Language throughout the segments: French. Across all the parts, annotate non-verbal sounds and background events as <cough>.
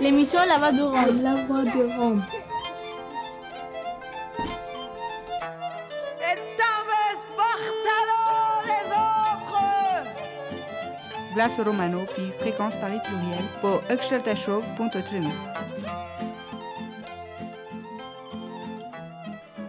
L'émission La Voix de Rome. La Voix de Rome. Glace Romano puis fréquence Paris pluriel pour Show.3.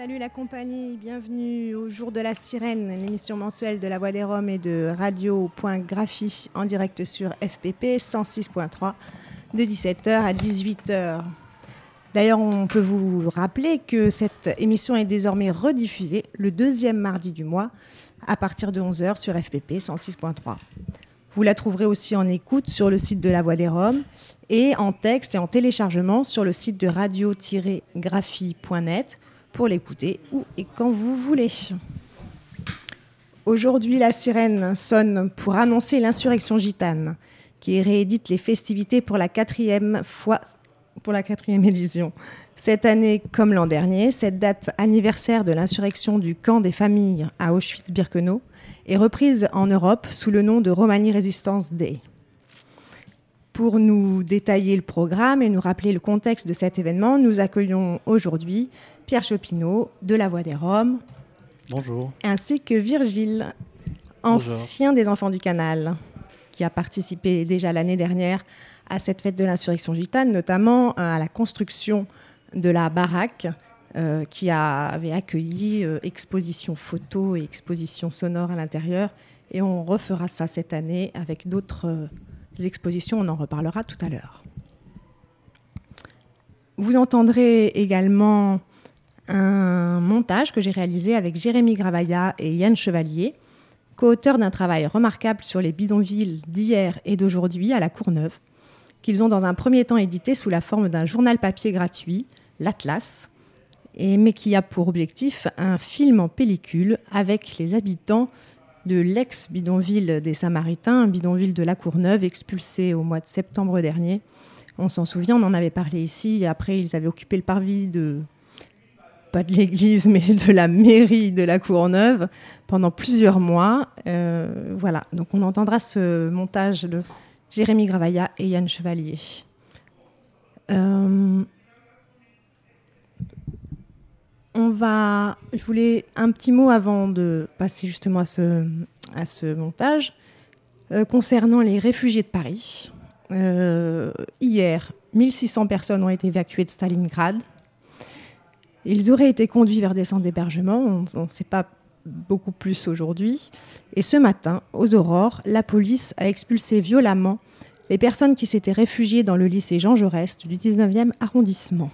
Salut la compagnie, bienvenue au jour de la sirène, l'émission mensuelle de la Voix des Roms et de Radio.graphie en direct sur FPP 106.3 de 17h à 18h. D'ailleurs, on peut vous rappeler que cette émission est désormais rediffusée le deuxième mardi du mois à partir de 11h sur FPP 106.3. Vous la trouverez aussi en écoute sur le site de la Voix des Roms et en texte et en téléchargement sur le site de radio-graphie.net pour l'écouter où et quand vous voulez. Aujourd'hui, la sirène sonne pour annoncer l'insurrection gitane, qui réédite les festivités pour la quatrième fois, pour la quatrième édition. Cette année, comme l'an dernier, cette date anniversaire de l'insurrection du camp des familles à Auschwitz-Birkenau est reprise en Europe sous le nom de Romani Resistance Day. Pour nous détailler le programme et nous rappeler le contexte de cet événement, nous accueillons aujourd'hui Pierre Chopineau de La Voix des Roms. Bonjour. Ainsi que Virgile, ancien des Enfants du Canal, qui a participé déjà l'année dernière à cette fête de l'insurrection gitane, notamment euh, à la construction de la baraque euh, qui avait accueilli euh, exposition photo et exposition sonore à l'intérieur. Et on refera ça cette année avec d'autres expositions, on en reparlera tout à l'heure. Vous entendrez également un montage que j'ai réalisé avec Jérémy Gravaya et Yann Chevalier, co-auteurs d'un travail remarquable sur les bidonvilles d'hier et d'aujourd'hui à la Courneuve, qu'ils ont dans un premier temps édité sous la forme d'un journal papier gratuit, l'Atlas, mais qui a pour objectif un film en pellicule avec les habitants de l'ex-bidonville des Samaritains, bidonville de la Courneuve expulsé au mois de septembre dernier. On s'en souvient, on en avait parlé ici, après ils avaient occupé le parvis de pas de l'église, mais de la mairie de la Courneuve pendant plusieurs mois. Euh, voilà, donc on entendra ce montage de Jérémy Gravaya et Yann Chevalier. Euh, on va, je voulais un petit mot avant de passer justement à ce, montage euh, concernant les réfugiés de Paris. hier, 1600 personnes ont été évacuées de Stalingrad. Ils auraient été conduits vers des centres d'hébergement, on ne sait pas beaucoup plus aujourd'hui. Et ce matin, aux aurores, la police a expulsé violemment les personnes qui s'étaient réfugiées dans le lycée Jean Jaurès du 19e arrondissement.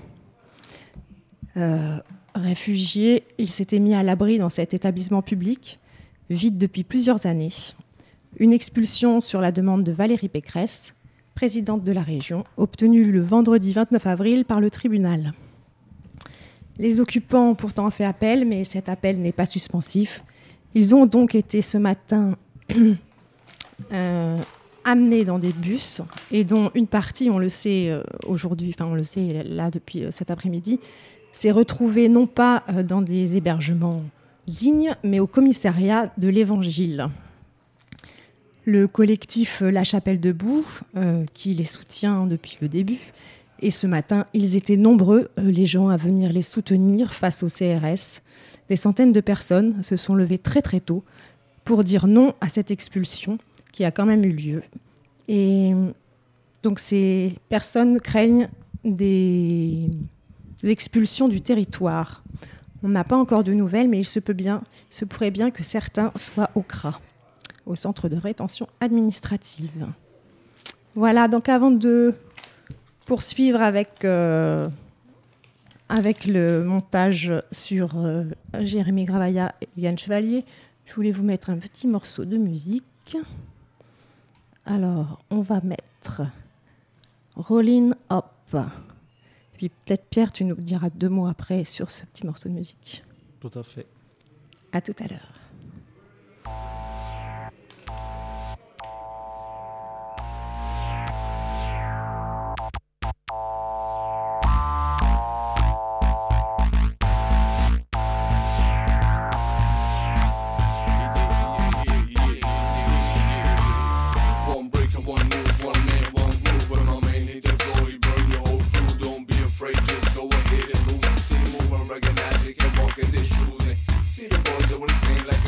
Euh, réfugiés, ils s'étaient mis à l'abri dans cet établissement public, vide depuis plusieurs années. Une expulsion sur la demande de Valérie Pécresse, présidente de la région, obtenue le vendredi 29 avril par le tribunal. Les occupants ont pourtant fait appel, mais cet appel n'est pas suspensif. Ils ont donc été ce matin <clears throat> euh, amenés dans des bus, et dont une partie, on le sait euh, aujourd'hui, enfin on le sait là depuis euh, cet après-midi, s'est retrouvée non pas dans des hébergements dignes, mais au commissariat de l'Évangile. Le collectif La Chapelle debout, qui les soutient depuis le début, et ce matin, ils étaient nombreux, euh, les gens, à venir les soutenir face au CRS. Des centaines de personnes se sont levées très très tôt pour dire non à cette expulsion qui a quand même eu lieu. Et donc ces personnes craignent des expulsions du territoire. On n'a pas encore de nouvelles, mais il se peut bien, se pourrait bien que certains soient au CRA, au centre de rétention administrative. Voilà, donc avant de poursuivre avec, euh, le montage sur euh, Jérémy Gravaya et Yann Chevalier, je voulais vous mettre un petit morceau de musique. Alors, on va mettre Rollin' Up. Puis peut-être Pierre, tu nous diras deux mots après sur ce petit morceau de musique. Tout à fait. À tout à l'heure. look their shoes and see the boys that doing his thing like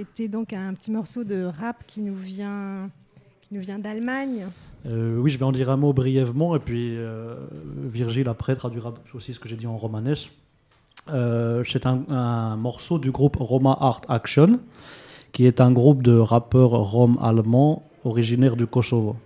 c'était donc un petit morceau de rap qui nous vient, qui nous vient d'Allemagne. Euh, oui, je vais en dire un mot brièvement, et puis euh, Virgile après traduira aussi ce que j'ai dit en romanesque. Euh, c'est un, un morceau du groupe Roma Art Action, qui est un groupe de rappeurs roms allemands originaires du Kosovo.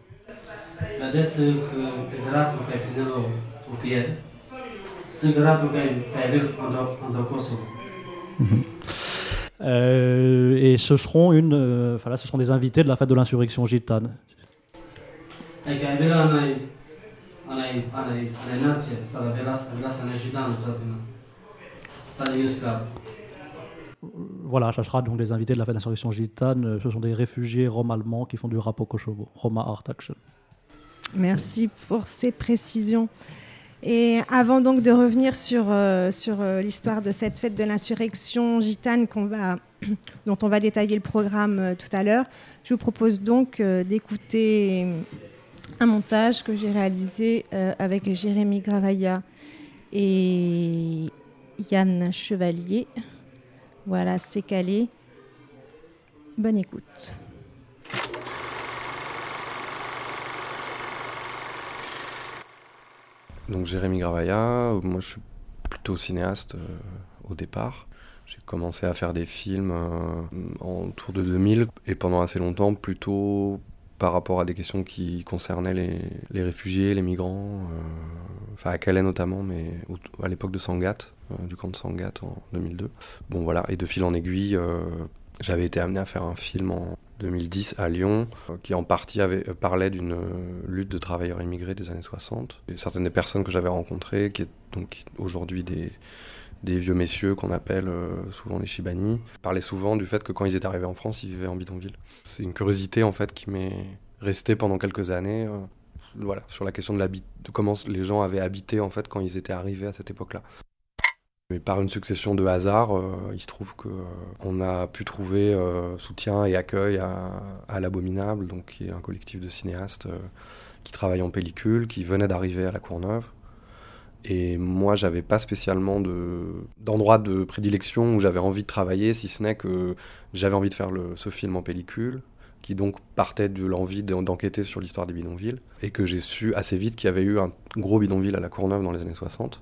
Et ce seront une, euh, enfin là, ce seront des invités de la fête de l'insurrection gitane. E. Voilà, ça sera donc des invités de la fête d'insurrection gitane. Euh, Ce sont des réfugiés roms allemands qui font du rap au Kosovo. Roma Art Action. Merci pour ces précisions. Et avant donc de revenir sur, euh, sur euh, l'histoire de cette fête de l'insurrection gitane <coughs> dont on va détailler le programme euh, tout à l'heure, je vous propose donc d'écouter un montage que j'ai réalisé avec Jérémy Gravaya et Yann Chevalier. Voilà, c'est calé. Bonne écoute. Donc Jérémy Gravaya, moi je suis plutôt cinéaste euh, au départ. J'ai commencé à faire des films euh, en autour de 2000 et pendant assez longtemps plutôt par rapport à des questions qui concernaient les, les réfugiés, les migrants, euh, enfin à Calais notamment, mais à l'époque de Sangat, du camp de Sangat en 2002. Bon voilà, et de fil en aiguille, j'avais été amené à faire un film en 2010 à Lyon, euh, qui en partie avait, euh, parlait d'une euh, lutte de travailleurs immigrés des années 60. Et certaines des personnes que j'avais rencontrées, qui est donc aujourd'hui des, vieux messieurs qu'on appelle souvent les Shibani, parlaient souvent du fait que quand ils étaient arrivés en France, ils vivaient en bidonville. C'est une curiosité en fait qui m'est restée pendant quelques années. voilà, sur la question de, de comment les gens avaient habité en fait quand ils étaient arrivés à cette époque-là. Mais par une succession de hasards, euh, il se trouve que euh, a pu trouver euh, soutien et accueil à, l'Abominable, donc qui est un collectif de cinéastes qui travaillent en pellicule, qui venait d'arriver à la Courneuve. Et moi, j'avais pas spécialement de d'endroit de prédilection où j'avais envie de travailler, si ce n'est que j'avais envie de faire ce film en pellicule, qui donc partait de l'envie d'en- d'enquêter sur l'histoire des bidonvilles, et que j'ai su assez vite qu'il y avait eu un gros bidonville à la Courneuve dans les années 60.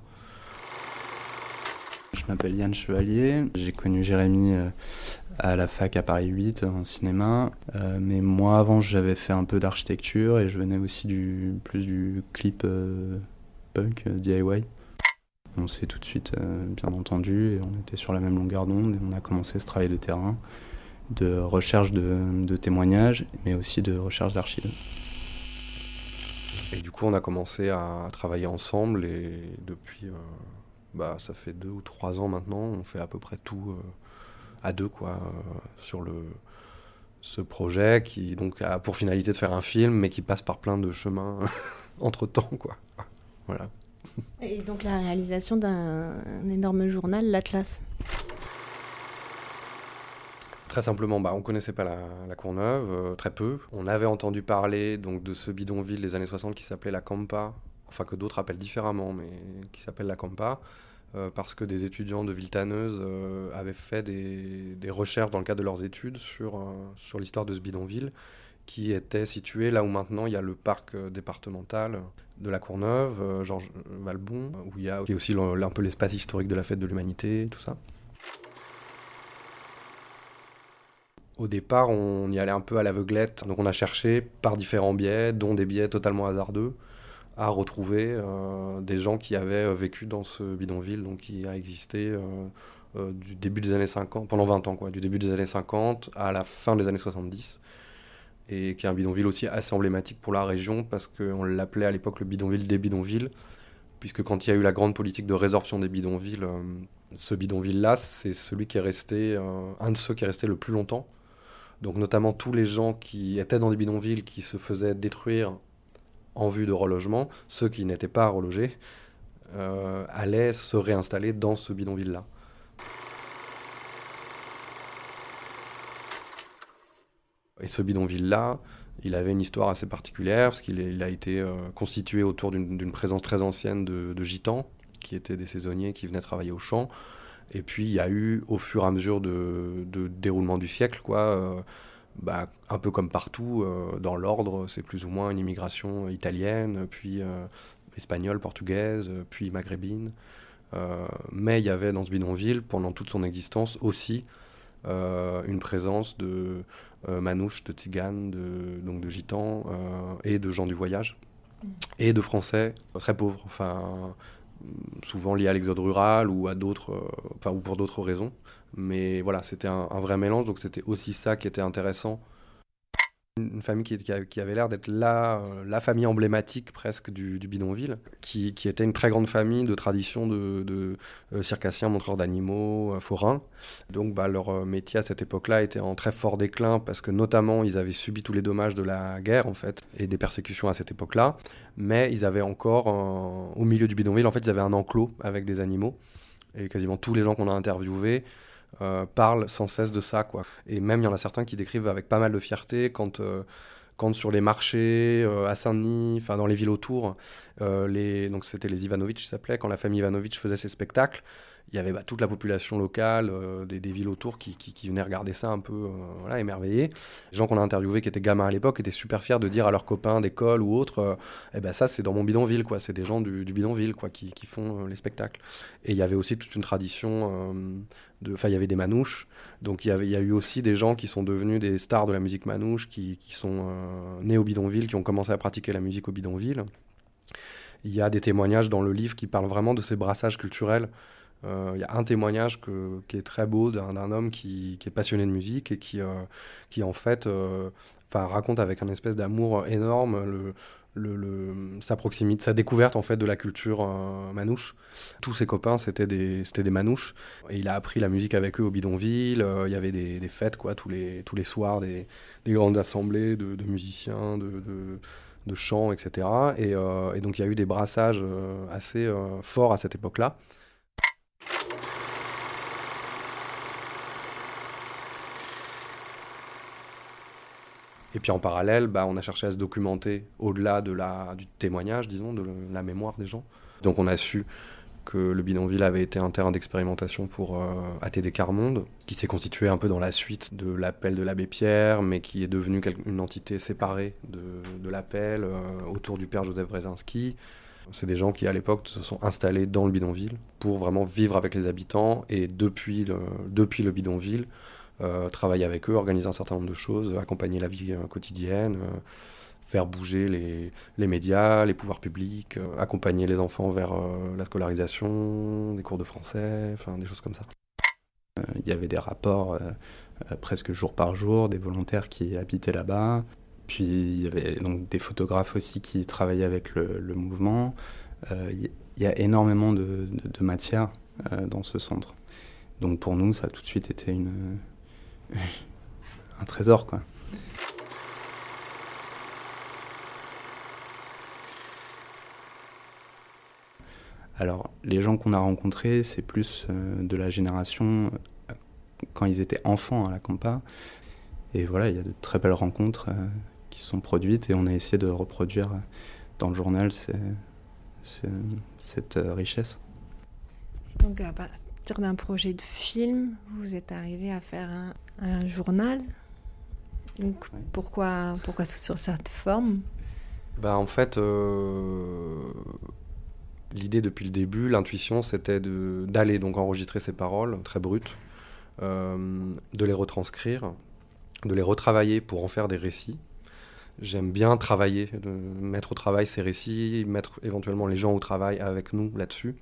Je m'appelle Yann Chevalier, j'ai connu Jérémy euh, à la fac à Paris 8 en cinéma, Euh, mais moi avant j'avais fait un peu d'architecture et je venais aussi du plus du clip euh, punk euh, DIY. On s'est tout de suite euh, bien entendu et on était sur la même longueur d'onde et on a commencé ce travail de terrain, de recherche de, témoignages, mais aussi de recherche d'archives. Et du coup, on a commencé à travailler ensemble et depuis, euh, bah, ça fait deux ou trois ans maintenant, on fait à peu près tout euh, à deux, quoi, euh, sur le, ce projet qui donc a pour finalité de faire un film, mais qui passe par plein de chemins <laughs> entre temps, quoi. Voilà. Et donc la réalisation d'un un énorme journal, l'Atlas. Très simplement, bah, on connaissait pas la, la Courneuve, euh, très peu. On avait entendu parler donc de ce bidonville des années 60 qui s'appelait la Campa, enfin que d'autres appellent différemment, mais qui s'appelle la Campa, euh, parce que des étudiants de Villetaneuse euh, avaient fait des, recherches dans le cadre de leurs études sur, euh, sur l'histoire de ce bidonville, qui était situé là où maintenant il y a le parc euh, départemental de la Courneuve, Georges Valbon, où il y a aussi un peu l'espace historique de la fête de l'humanité, tout ça. Au départ, on y allait un peu à l'aveuglette. Donc on a cherché par différents biais, dont des biais totalement hasardeux, à retrouver euh, des gens qui avaient euh, vécu dans ce bidonville, donc qui a existé euh, du début des années 50, pendant 20 ans, quoi, du début des années 50 à la fin des années 70. Et qui est un bidonville aussi assez emblématique pour la région, parce qu'on l'appelait à l'époque le bidonville des bidonvilles, puisque quand il y a eu la grande politique de résorption des bidonvilles, ce bidonville-là, c'est celui qui est resté, un de ceux qui est resté le plus longtemps. Donc notamment tous les gens qui étaient dans des bidonvilles qui se faisaient détruire en vue de relogement, ceux qui n'étaient pas relogés, euh, allaient se réinstaller dans ce bidonville-là. Et ce bidonville-là, il avait une histoire assez particulière, parce qu'il a été euh, constitué autour d'une présence très ancienne de, gitans, qui étaient des saisonniers qui venaient travailler au champ. Et puis il y a eu, au fur et à mesure de, de déroulement du siècle, quoi, euh, bah, un peu comme partout, euh, dans l'ordre, c'est plus ou moins une immigration italienne, puis euh, espagnole, portugaise, puis maghrébine. Euh, mais il y avait dans ce bidonville, pendant toute son existence, aussi une présence de manouches, de tziganes, de, donc de gitans et de gens du voyage, et de Français très pauvres, enfin souvent liés à l'exode rural ou à d'autres, euh, enfin ou pour d'autres raisons. Mais voilà, c'était un vrai mélange, donc c'était aussi ça qui était intéressant. Une famille qui, avait l'air d'être la, euh, famille emblématique presque du, bidonville, qui, était une très grande famille de tradition de, de euh, circassiens, montreurs d'animaux, euh, forains. Donc bah, leur métier à cette époque-là était en très fort déclin parce que notamment ils avaient subi tous les dommages de la guerre en fait et des persécutions à cette époque-là. Mais ils avaient encore au milieu du bidonville en fait ils avaient un enclos avec des animaux et quasiment tous les gens qu'on a interviewés euh, parlent sans cesse de ça quoi. Et même il y en a certains qui décrivent avec pas mal de fierté quand euh, quand sur les marchés euh, à Saint-Denis, enfin dans les villes autour, les, donc c'était les Ivanovitch s'appelait, quand la famille Ivanovitch faisait ses spectacles, il y avait bah, toute la population locale euh, des, villes autour qui, qui, venaient regarder ça un peu euh, émerveillés. Les gens qu'on a interviewés qui étaient gamins à l'époque étaient super fiers de dire à leurs copains d'école ou autres, euh, eh ben ça c'est dans mon bidonville, quoi. c'est des gens du, bidonville quoi, qui, font euh, les spectacles. Et il y avait aussi toute une tradition, euh, enfin il y avait des manouches, donc il y, a eu aussi des gens qui sont devenus des stars de la musique manouche, qui, sont nés au bidonville, qui ont commencé à pratiquer la musique au bidonville. Il y a des témoignages dans le livre qui parlent vraiment de ces brassages culturels. Euh, Il y a un témoignage qui est très beau d'un homme qui, est passionné de musique et qui, euh, qui en fait, euh, raconte avec un espèce d'amour énorme sa proximité, sa découverte en fait de la culture euh, manouche. Tous ses copains c'était des, des manouches et il a appris la musique avec eux au bidonville. Euh, Il y avait des, des fêtes quoi tous les, tous les soirs, des, des grandes assemblées de, musiciens, de, de, chants, etc. Et, euh, donc il y a eu des brassages euh, assez euh, forts à cette époque-là. Et puis en parallèle, bah, on a cherché à se documenter au-delà du témoignage, disons, de la mémoire des gens. Donc on a su que le bidonville avait été un terrain d'expérimentation pour euh, ATD Carmonde, qui s'est constitué un peu dans la suite de l'appel de l'abbé Pierre, mais qui est devenu une entité séparée de, l'appel euh, autour du père Joseph Brzezinski. C'est des gens qui, à l'époque, se sont installés dans le bidonville pour vraiment vivre avec les habitants et depuis le, depuis le bidonville, travailler avec eux, organiser un certain nombre de choses, accompagner la vie euh, quotidienne, euh, faire bouger les, les médias, les pouvoirs publics, euh, accompagner les enfants vers euh, la scolarisation, des cours de français, enfin des choses comme ça. Euh, Il y avait des rapports euh, euh, presque jour par jour, des volontaires qui habitaient là-bas. Puis il y avait donc des photographes aussi qui travaillaient avec le, mouvement. Euh, Il y, a énormément de, de- matière euh, dans ce centre. Donc pour nous, ça a tout de suite été une, <laughs> un trésor. Quoi. Alors, les gens qu'on a rencontrés, c'est plus euh, de la génération euh, quand ils étaient enfants à la Campa. Et voilà, il y a de très belles rencontres euh, qui sont produites et on a essayé de reproduire dans le journal cette richesse. Donc, à partir d'un projet de film, vous êtes arrivé à faire un, un journal. Donc, Ouais. pourquoi, pourquoi sur cette forme? Bah, en fait, euh, l'idée depuis le début, l'intuition, c'était d'aller donc enregistrer ces paroles très brutes, euh, de les retranscrire, de les retravailler pour en faire des récits. J'aime bien travailler, de mettre au travail ces récits, mettre éventuellement les gens au travail avec nous là-dessus,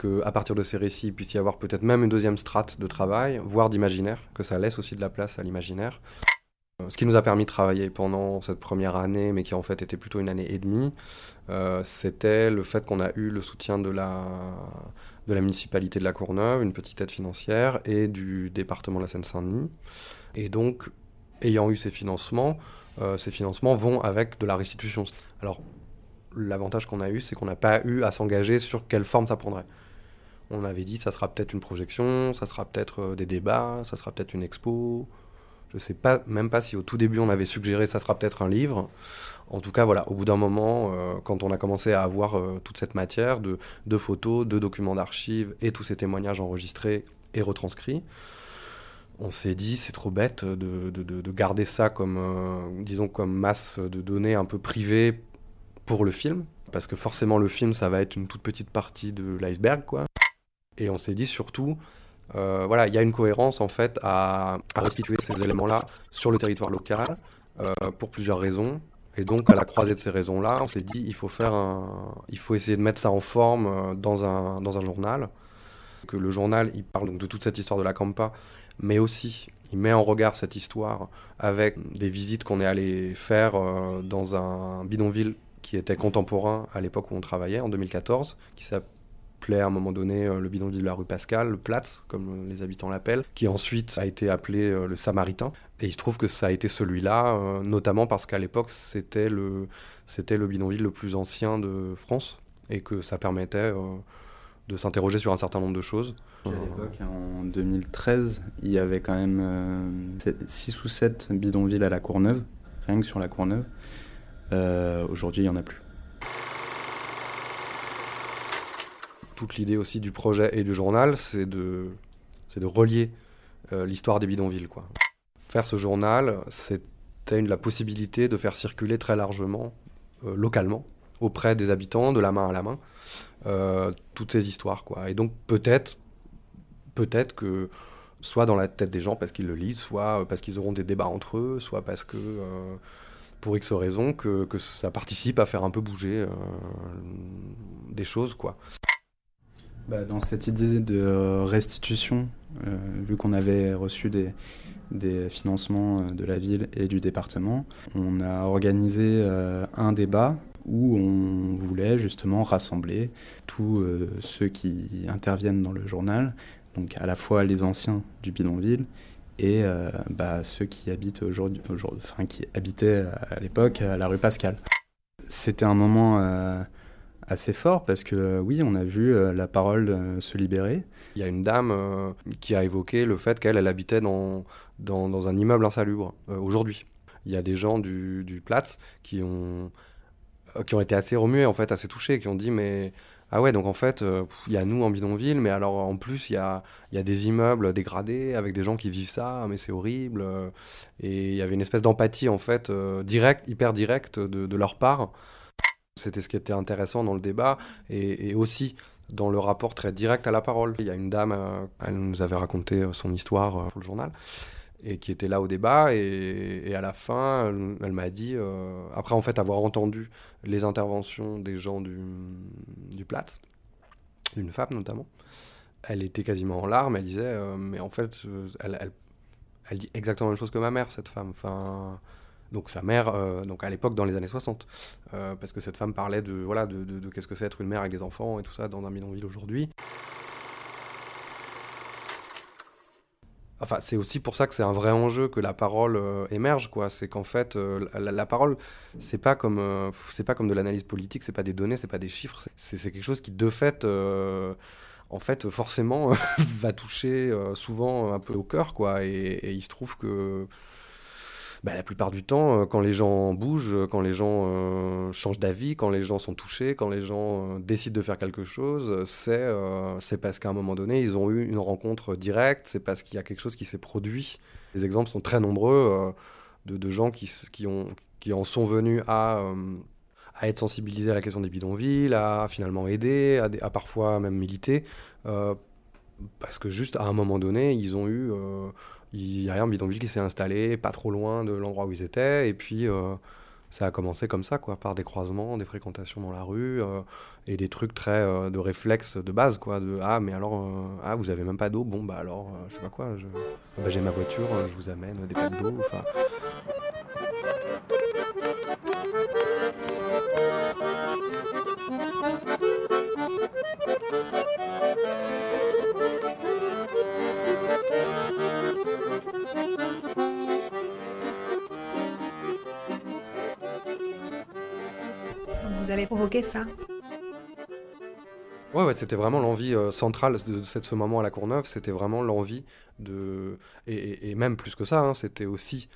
que à partir de ces récits, il puisse y avoir peut-être même une deuxième strate de travail, voire d'imaginaire, que ça laisse aussi de la place à l'imaginaire. Euh, Ce qui nous a permis de travailler pendant cette première année, mais qui en fait était plutôt une année et demie, euh, c'était le fait qu'on a eu le soutien de la, de la municipalité de La Courneuve, une petite aide financière, et du département de la Seine-Saint-Denis. Et donc, ayant eu ces financements, euh, ces financements vont avec de la restitution. Alors, l'avantage qu'on a eu, c'est qu'on n'a pas eu à s'engager sur quelle forme ça prendrait. On avait dit, ça sera peut-être une projection, ça sera peut-être euh, des débats, ça sera peut-être une expo. Je sais pas, même pas si au tout début on avait suggéré ça sera peut-être un livre. En tout cas, voilà, au bout d'un moment, euh, quand on a commencé à avoir euh, toute cette matière de, photos, de documents d'archives et tous ces témoignages enregistrés et retranscrits, on s'est dit c'est trop bête de, de- de- de garder ça comme, disons, comme masse de données un peu privée pour le film, parce que forcément le film ça va être une toute petite partie de l'iceberg, quoi. Et on s'est dit surtout, euh, voilà, il y a une cohérence en fait à, à restituer ces éléments-là sur le territoire local euh, pour plusieurs raisons. Et donc à la croisée de ces raisons-là, on s'est dit il faut faire un, il faut essayer de mettre ça en forme euh, dans un dans un journal. Que le journal, il parle donc de toute cette histoire de la Campa, mais aussi il met en regard cette histoire avec des visites qu'on est allé faire dans un bidonville qui était contemporain à l'époque où on travaillait en 2014, qui à un moment donné euh, le bidonville de la rue Pascal, le Platz, comme les habitants l'appellent, qui ensuite a été appelé euh, le Samaritain. Et il se trouve que ça a été celui-là, euh, notamment parce qu'à l'époque c'était le, c'était le bidonville le plus ancien de France et que ça permettait euh, de s'interroger sur un certain nombre de choses. À l'époque, en 2013, il y avait quand même 6 ou 7 bidonvilles à la Courneuve, rien que sur la Courneuve. Euh, Aujourd'hui, il n'y en a plus. Toute l'idée aussi du projet et du journal, c'est de, c'est de relier euh, l'histoire des bidonvilles. Quoi. Faire ce journal, c'était la possibilité de faire circuler très largement, euh, localement, auprès des habitants, de la main à la main, euh, toutes ces histoires. Quoi. Et donc peut-être, peut-être que soit dans la tête des gens parce qu'ils le lisent, soit parce qu'ils auront des débats entre eux, soit parce que, pour X raisons que, que ça participe à faire un peu bouger des choses, quoi. Bah, dans cette idée de restitution, euh, vu qu'on avait reçu des, financements euh, de la ville et du département, on a organisé euh, un débat où on voulait justement rassembler tous ceux qui interviennent dans le journal, donc à la fois les anciens du bidonville et bah, ceux qui habitent aujourd'hui, enfin qui habitaient à l'époque à la rue Pascal. C'était un moment assez fort parce que euh, oui, on a vu euh, la parole euh, se libérer. Il y a une dame qui a évoqué le fait qu'elle, elle habitait dans, dans, un immeuble insalubre aujourd'hui. Il y a des gens du, du Platz qui ont, qui ont été assez remués, en fait, assez touchés, qui ont dit mais ah ouais, donc en fait, il y a nous en bidonville, mais alors en plus, il y a, y a des immeubles dégradés avec des gens qui vivent ça, mais c'est horrible. Et il y avait une espèce d'empathie, en fait, euh, hyper directe de leur part. C'était ce qui était intéressant dans le débat et, aussi dans le rapport très direct à la parole. Il y a une dame, euh, elle nous avait raconté euh, son histoire euh, pour le journal et qui était là au débat et, à la fin, elle, m'a dit, après en fait avoir entendu les interventions des gens du, du Platz, d'une femme notamment, elle était quasiment en larmes, elle disait, mais en fait, elle, elle, elle dit exactement la même chose que ma mère, cette femme. Enfin, donc sa mère, euh, donc à l'époque dans les années 60, euh, parce que cette femme parlait de voilà de, qu'est-ce que c'est être une mère avec des enfants et tout ça dans un bidonville aujourd'hui. Enfin, c'est aussi pour ça que c'est un vrai enjeu que la parole euh, émerge, quoi. C'est qu'en fait, la, parole, c'est pas comme, c'est pas comme de l'analyse politique, c'est pas des données, c'est pas des chiffres, c'est quelque chose qui de fait, en fait, forcément, <laughs> va toucher souvent un peu au cœur, quoi. Et il se trouve que bah, la plupart du temps, euh, quand les gens bougent, euh, quand les gens euh, changent d'avis, quand les gens sont touchés, quand les gens décident de faire quelque chose, c'est parce qu'à un moment donné, ils ont eu une rencontre directe, c'est parce qu'il y a quelque chose qui s'est produit. Les exemples sont très nombreux de, de gens qui, qui, ont, qui en sont venus à, à être sensibilisés à la question des bidonvilles, à finalement aider, à, parfois même militer. parce que juste à un moment donné, ils ont eu... il y a un bidonville qui s'est installé pas trop loin de l'endroit où ils étaient, et puis euh, ça a commencé comme ça, quoi, par des croisements, des fréquentations dans la rue, euh, et des trucs très euh, de réflexes de base, quoi, de ah mais alors ah vous avez même pas d'eau, bon bah alors je sais pas quoi, ah, bah, j'ai ma voiture, je vous amène des packs d'eau, enfin vous avez provoqué ça. Ouais, c'était vraiment l'envie euh, centrale de, ce moment à la Courneuve, c'était vraiment l'envie de... Et, même plus que ça, hein, c'était aussi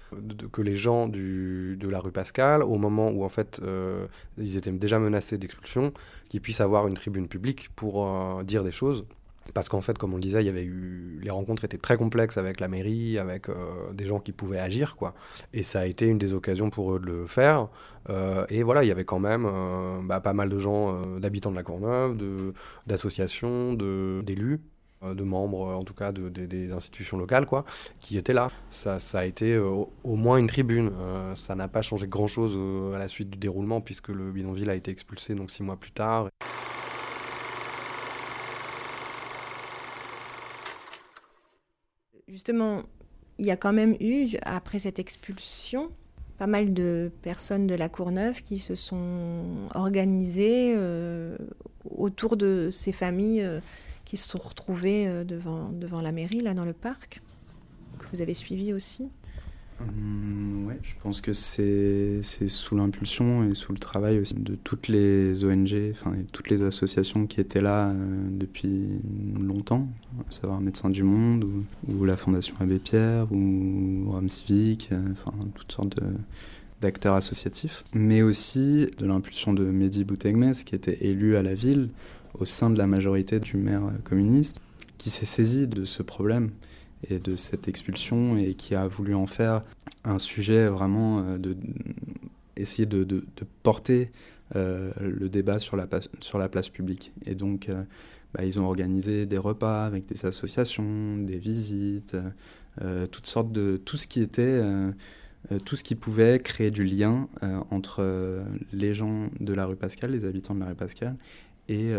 que les gens du, de la rue Pascal, au moment où en fait euh, ils étaient déjà menacés d'expulsion, qu'ils puissent avoir une tribune publique pour euh, dire des choses. Parce qu'en fait, comme on le disait, il y avait eu... les rencontres étaient très complexes avec la mairie, avec euh, des gens qui pouvaient agir, quoi. Et ça a été une des occasions pour eux de le faire. Euh, et voilà, il y avait quand même euh, bah, pas mal de gens, d'habitants de la Courneuve, de, d'associations, de, d'élus, de membres en tout cas de, de- des institutions locales, quoi, qui étaient là. Ça, a été au, au moins une tribune. Ça n'a pas changé grand-chose à la suite du déroulement, puisque le bidonville a été expulsé donc six mois plus tard. Justement, il y a quand même eu, après cette expulsion, pas mal de personnes de la Courneuve qui se sont organisées euh, autour de ces familles euh, qui se sont retrouvées euh, devant, devant la mairie, là, dans le parc, que vous avez suivi aussi. Hum, ouais, je pense que c'est sous l'impulsion et sous le travail aussi de toutes les ONG, enfin toutes les associations qui étaient là euh, depuis longtemps, à savoir Médecins du Monde ou, la Fondation Abbé Pierre ou Rome Civique, euh, enfin toutes sortes d'acteurs associatifs, mais aussi de l'impulsion de Mehdi Boutegmes qui était élu à la ville au sein de la majorité du maire communiste, qui s'est saisi de ce problème et de cette expulsion et qui a voulu en faire un sujet vraiment euh, de essayer de, porter euh, le débat sur la, place- sur la place publique. Et donc, euh, bah, ils ont organisé des repas avec des associations, des visites, toutes sortes de tout ce qui était tout ce qui pouvait créer du lien entre les gens de la rue Pascal, les habitants de la rue Pascal, et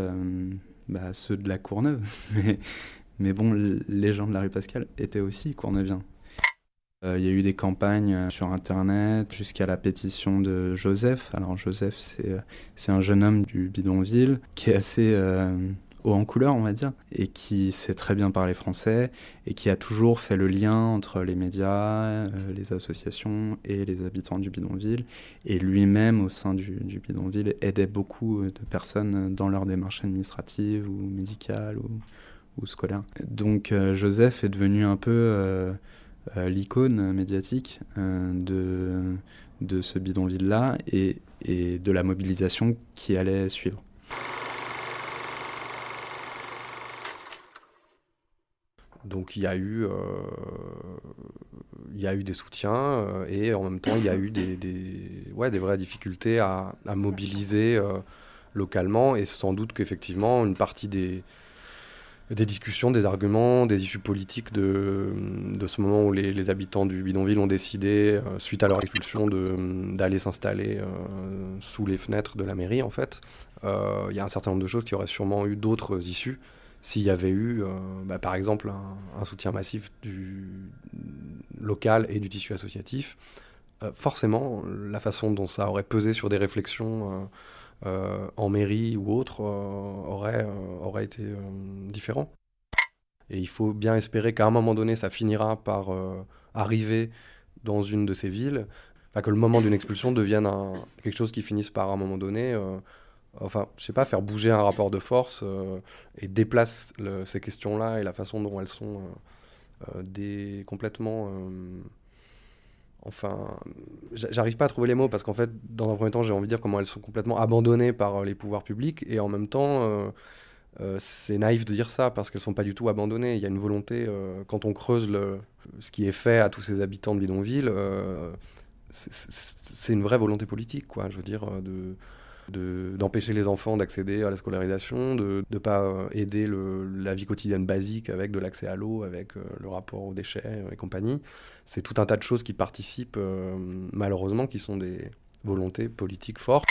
bah, ceux de la Courneuve. <laughs> mais bon, les gens de la rue Pascal étaient aussi courneuviens. Euh, Il y a eu des campagnes euh, sur Internet jusqu'à la pétition de Joseph. Alors Joseph, c'est euh, un jeune homme du bidonville qui est assez euh, haut en couleur, on va dire, et qui sait très bien parler français et qui a toujours fait le lien entre les médias, euh, les associations et les habitants du bidonville. Et lui-même, au sein du, bidonville, aidait beaucoup euh, de personnes dans leur démarche administrative ou médicale scolaire. Donc euh, Joseph est devenu un peu euh, euh, l'icône médiatique de, de ce bidonville-là et, et de la mobilisation qui allait suivre. Donc il y a eu, il y a eu des soutiens et en même temps il y a eu des, des, ouais, des vraies difficultés à, à mobiliser localement et sans doute qu'effectivement une partie des, des discussions, des arguments, des issues politiques de, ce moment où les, habitants du bidonville ont décidé, euh, suite à leur expulsion, d'aller s'installer euh, sous les fenêtres de la mairie en fait. Euh, Il y a un certain nombre de choses qui auraient sûrement eu d'autres issues s'il y avait eu, bah, par exemple, un, soutien massif du local et du tissu associatif, forcément, la façon dont ça aurait pesé sur des réflexions en mairie ou autre euh, aurait, euh, aurait été euh, différent. Et il faut bien espérer qu'à un moment donné, ça finira par euh, arriver dans une de ces villes, Enfin, que le moment d'une expulsion devienne quelque chose qui finisse par, à un moment donné, euh, enfin, je sais pas, faire bouger un rapport de force euh, et déplace ces questions-là et la façon dont elles sont euh, euh, des, complètement. Enfin, j'a- j'arrive pas à trouver les mots parce qu'en fait, dans un premier temps, j'ai envie de dire comment elles sont complètement abandonnées par euh, les pouvoirs publics et en même temps. euh, euh, c'est naïf de dire ça parce qu'elles sont pas du tout abandonnées. Il y a une volonté, quand on creuse le, ce qui est fait à tous ces habitants de bidonville, c'est- une vraie volonté politique, quoi. Je veux dire, euh, de de- d'empêcher les enfants d'accéder à la scolarisation, de ne pas euh, aider le- la vie quotidienne basique avec de l'accès à l'eau, avec euh, le rapport aux déchets euh, et compagnie. C'est tout un tas de choses qui participent, malheureusement, qui sont des volontés politiques fortes.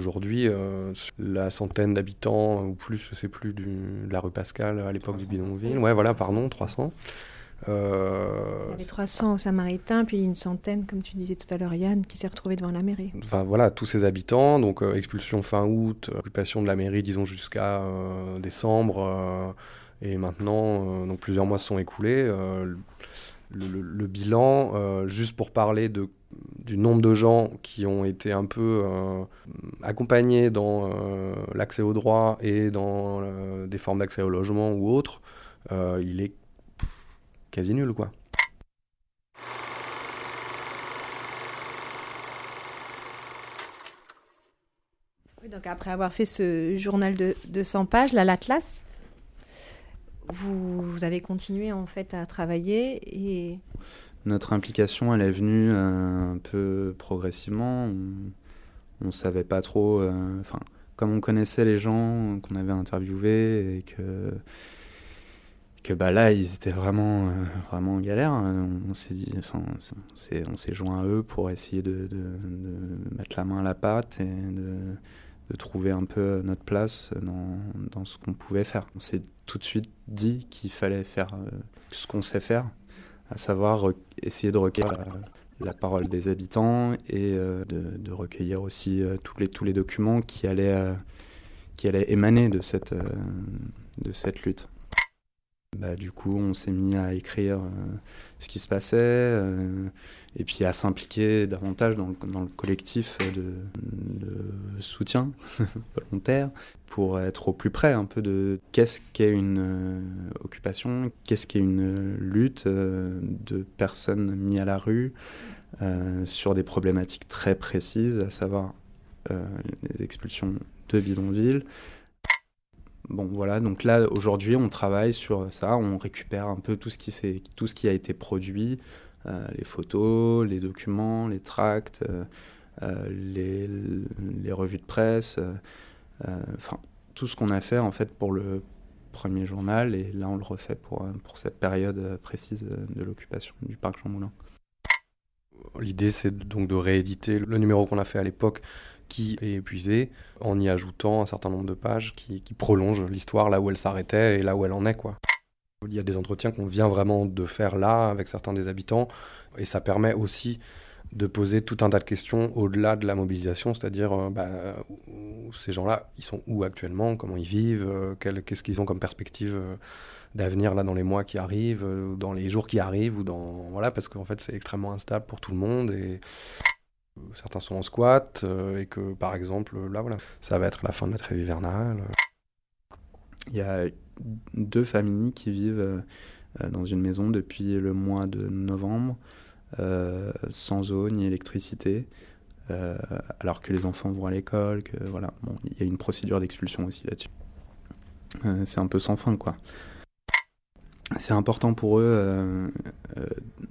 Aujourd'hui, euh, la centaine d'habitants ou plus, je sais plus, du, de la rue Pascal à l'époque du bidonville. Ouais, voilà, pardon, 300. Euh, Il y avait 300 au Samaritain, puis une centaine, comme tu disais tout à l'heure, Yann, qui s'est retrouvé devant la mairie. enfin voilà, tous ces habitants, donc euh, expulsion fin août, euh, occupation de la mairie, disons jusqu'à euh, décembre, et maintenant, donc plusieurs mois se sont écoulés. le, le- le bilan, juste pour parler de, du nombre de gens qui ont été un peu accompagnés dans l'accès au droit et dans des formes d'accès au logement ou autres, il est quasi nul, quoi. Donc après avoir fait ce journal de, de 100 pages, là, l'Atlas, vous, vous avez continué en fait à travailler et Notre implication, elle est venue euh, un peu progressivement. On ne savait pas trop. euh, Enfin, comme on connaissait les gens qu'on avait interviewés et que que bah là ils étaient vraiment euh, vraiment en galère euh, on s'est dit enfin on s'est joint à eux pour essayer de, mettre la main à la pâte et de, trouver un peu notre place dans, dans ce qu'on pouvait faire on s'est tout de suite dit qu'il fallait faire euh, ce qu'on sait faire à savoir essayer de recueillir la, parole des habitants et euh, de, recueillir aussi tous, les, tous les documents qui allaient, qui allaient émaner de cette, de cette lutte. Bah, du coup, on s'est mis à écrire euh, ce qui se passait euh, et puis à s'impliquer davantage dans le, collectif de, soutien <laughs> volontaire pour être au plus près un peu de qu'est-ce qu'est une euh, occupation, qu'est-ce qu'est une lutte de personnes mises à la rue sur des problématiques très précises, à savoir les expulsions de bidonville. Bon voilà, donc là aujourd'hui on travaille sur ça, on récupère un peu tout ce qui, tout ce qui a été produit, euh, les photos, les documents, les tracts, euh, euh, les, les revues de presse, enfin tout ce qu'on a fait en fait pour le premier journal et là on le refait pour, pour cette période précise de l'occupation du parc Jean Moulin. L'idée, c'est donc de rééditer le numéro qu'on a fait à l'époque qui est épuisé en y ajoutant un certain nombre de pages qui, prolongent l'histoire là où elle s'arrêtait et là où elle en est. Quoi. Il y a des entretiens qu'on vient vraiment de faire là avec certains des habitants et ça permet aussi de poser tout un tas de questions au-delà de la mobilisation, c'est-à-dire euh, bah, ces gens-là, ils sont où actuellement, comment ils vivent, euh, qu'est-ce qu'ils ont comme perspective euh, d'avenir là dans les mois qui arrivent, dans les jours qui arrivent, ou dans voilà, parce qu'en fait c'est extrêmement instable pour tout le monde et certains sont en squat euh, et que par exemple là voilà, ça va être la fin de la trêve hivernale. Il y a deux familles qui vivent euh, euh, dans une maison depuis le mois de novembre, sans eau ni électricité, alors que les enfants vont à l'école, que voilà, il y a une procédure d'expulsion aussi là-dessus. C'est un peu sans fin, quoi. C'est important pour eux euh, euh,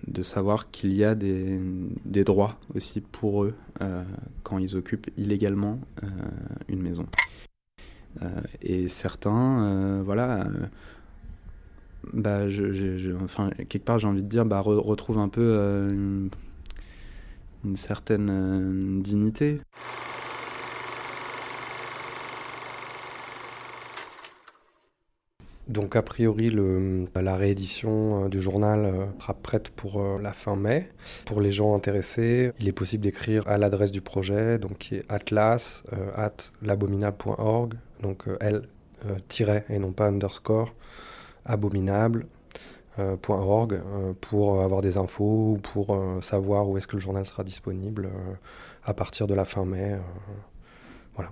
de savoir qu'il y a des, droits aussi pour eux euh, quand ils occupent illégalement une maison. Et certains, voilà, bah, enfin, quelque part, j'ai envie de dire, bah, re- retrouve un peu une, certaine dignité. Donc a priori, le- la réédition euh, du journal euh, sera prête pour euh, la fin mai. Pour les gens intéressés, il est possible d'écrire à l'adresse du projet, donc qui est atlas at l'abominable.org, donc L tiret et non pas underscore abominable. point .org euh, pour avoir des infos ou pour savoir où est-ce que le journal sera disponible à partir de la fin mai. voilà.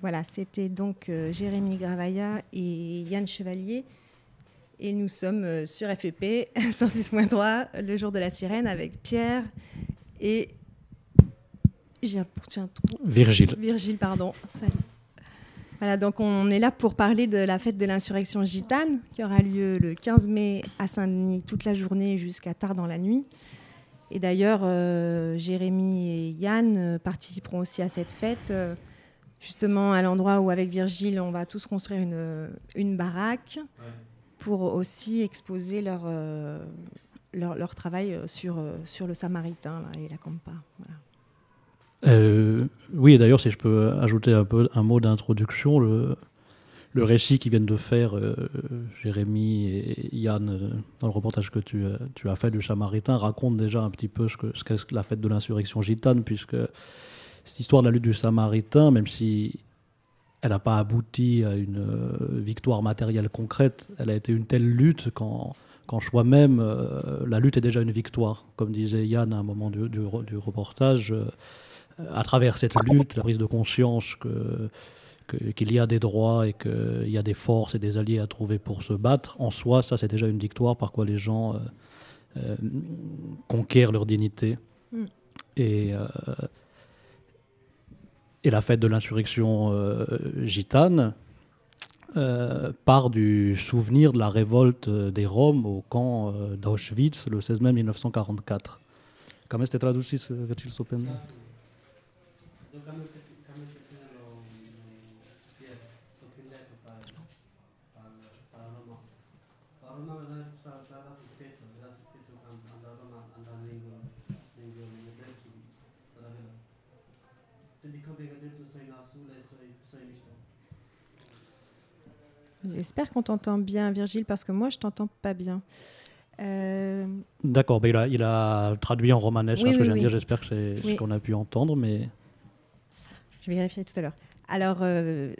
Voilà, c'était donc euh, Jérémy Gravaya et Yann Chevalier. Et nous sommes euh, sur FEP 106.3, <laughs> le jour de la sirène, avec Pierre et. J'ai un, trou. Virgile. Virgile, pardon. Salut. Voilà, donc on est là pour parler de la fête de l'insurrection gitane qui aura lieu le 15 mai à Saint-Denis toute la journée jusqu'à tard dans la nuit. Et d'ailleurs, euh, Jérémy et Yann participeront aussi à cette fête, justement à l'endroit où avec Virgile, on va tous construire une, une baraque pour aussi exposer leur, euh, leur, leur travail euh, sur, euh, sur le Samaritain là, et la Campa. Voilà. Euh, oui, et d'ailleurs, si je peux ajouter un, peu, un mot d'introduction, le, le récit qu'ils viennent de faire, euh, Jérémy et Yann, dans le reportage que tu, tu as fait du Samaritain, raconte déjà un petit peu ce que- ce qu'est la fête de l'insurrection gitane, puisque cette histoire de la lutte du Samaritain, même si elle n'a pas abouti à une euh, victoire matérielle concrète, elle a été une telle lutte qu'en qu'en soi-même, euh, la lutte est déjà une victoire. Comme disait Yann à un moment du, du re- du reportage, euh, à travers cette lutte, la prise de conscience que qu'il y a des droits et qu'il y a des forces et des alliés à trouver pour se battre, en soi, ça c'est déjà une victoire par quoi les gens conquièrent leur dignité. Mm. Et, et la fête de l'insurrection euh, gitane euh, part du souvenir de la révolte euh, des Roms au camp d'Auschwitz le 16 mai 1944. Comment est-ce traduit J'espère qu'on t'entend bien, Virgile, parce que moi, je t'entends pas bien. Euh, D'accord, ben il, a, il a traduit en romanesque Oui, ce que je viens de oui. dire, j'espère que c'est ce qu'on a pu entendre, mais je vais vérifier tout à l'heure. Alors, euh,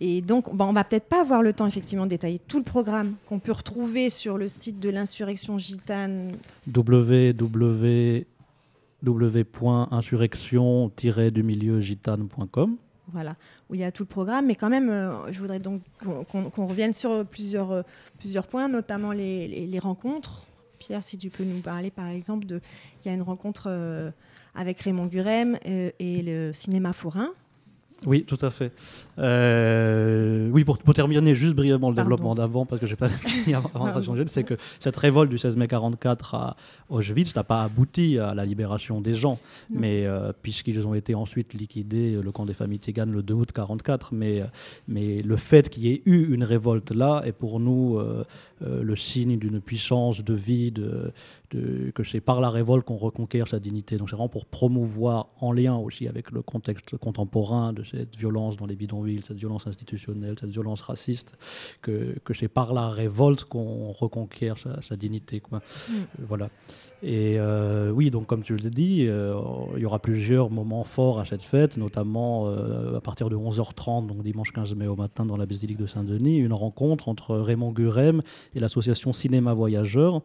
et donc, on va peut-être pas avoir le temps, effectivement, de détailler tout le programme qu'on peut retrouver sur le site de l'insurrection gitane. www.insurrection-du-milieu-gitane.com. Voilà, où il y a tout le programme. Mais quand même, euh, je voudrais donc qu'on revienne sur plusieurs, euh, points, notamment les, rencontres. Pierre, si tu peux nous parler, par exemple, de, il y a une rencontre euh, avec Raymond Gurem et le cinéma forain. Oui, tout à fait. Euh, oui, pour, pour terminer juste brièvement le Pardon. développement d'avant, parce que j'ai pas <laughs> fini avant de c'est que cette révolte du 16 mai 44 à Auschwitz n'a pas abouti à la libération des gens, Non. mais euh, puisqu'ils ont été ensuite liquidés, le camp des familles Tiganes le 2 août 44, mais, euh, mais le fait qu'il y ait eu une révolte là est pour nous euh, euh, le signe d'une puissance de vie, de, de- que c'est par la révolte qu'on reconquiert sa dignité. Donc c'est vraiment pour promouvoir, en lien aussi avec le contexte contemporain de cette violence dans les bidonvilles, cette violence institutionnelle, cette violence raciste, que, que c'est par la révolte qu'on reconquiert sa, sa dignité. Quoi. Mm. Voilà. Et euh, oui, donc comme tu le dis, euh, il y aura plusieurs moments forts à cette fête, notamment euh, à partir de 11h30, donc dimanche 15 mai au matin dans la basilique de Saint-Denis, une rencontre entre Raymond Gurem et l'association Cinéma Voyageurs,